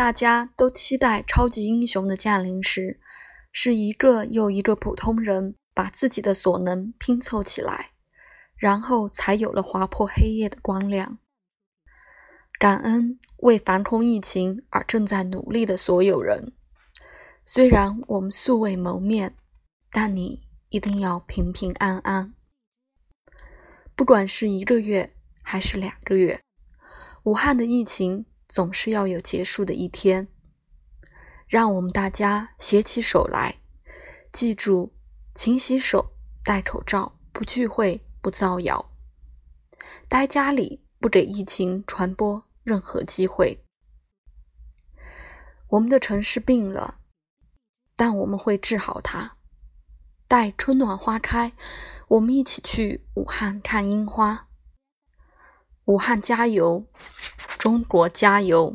大家都期待超级英雄的降临时，是一个又一个普通人把自己的所能拼凑起来，然后才有了划破黑夜的光亮。感恩为防控疫情而正在努力的所有人。虽然我们素未谋面，但你一定要平平安安。不管是一个月还是两个月，武汉的疫情总是要有结束的一天。让我们大家携起手来，记住：勤洗手、戴口罩、不聚会、不造谣，待家里，不给疫情传播任何机会。我们的城市病了。但我们会治好它。待春暖花开，我们一起去武汉看樱花。武汉加油，中国加油！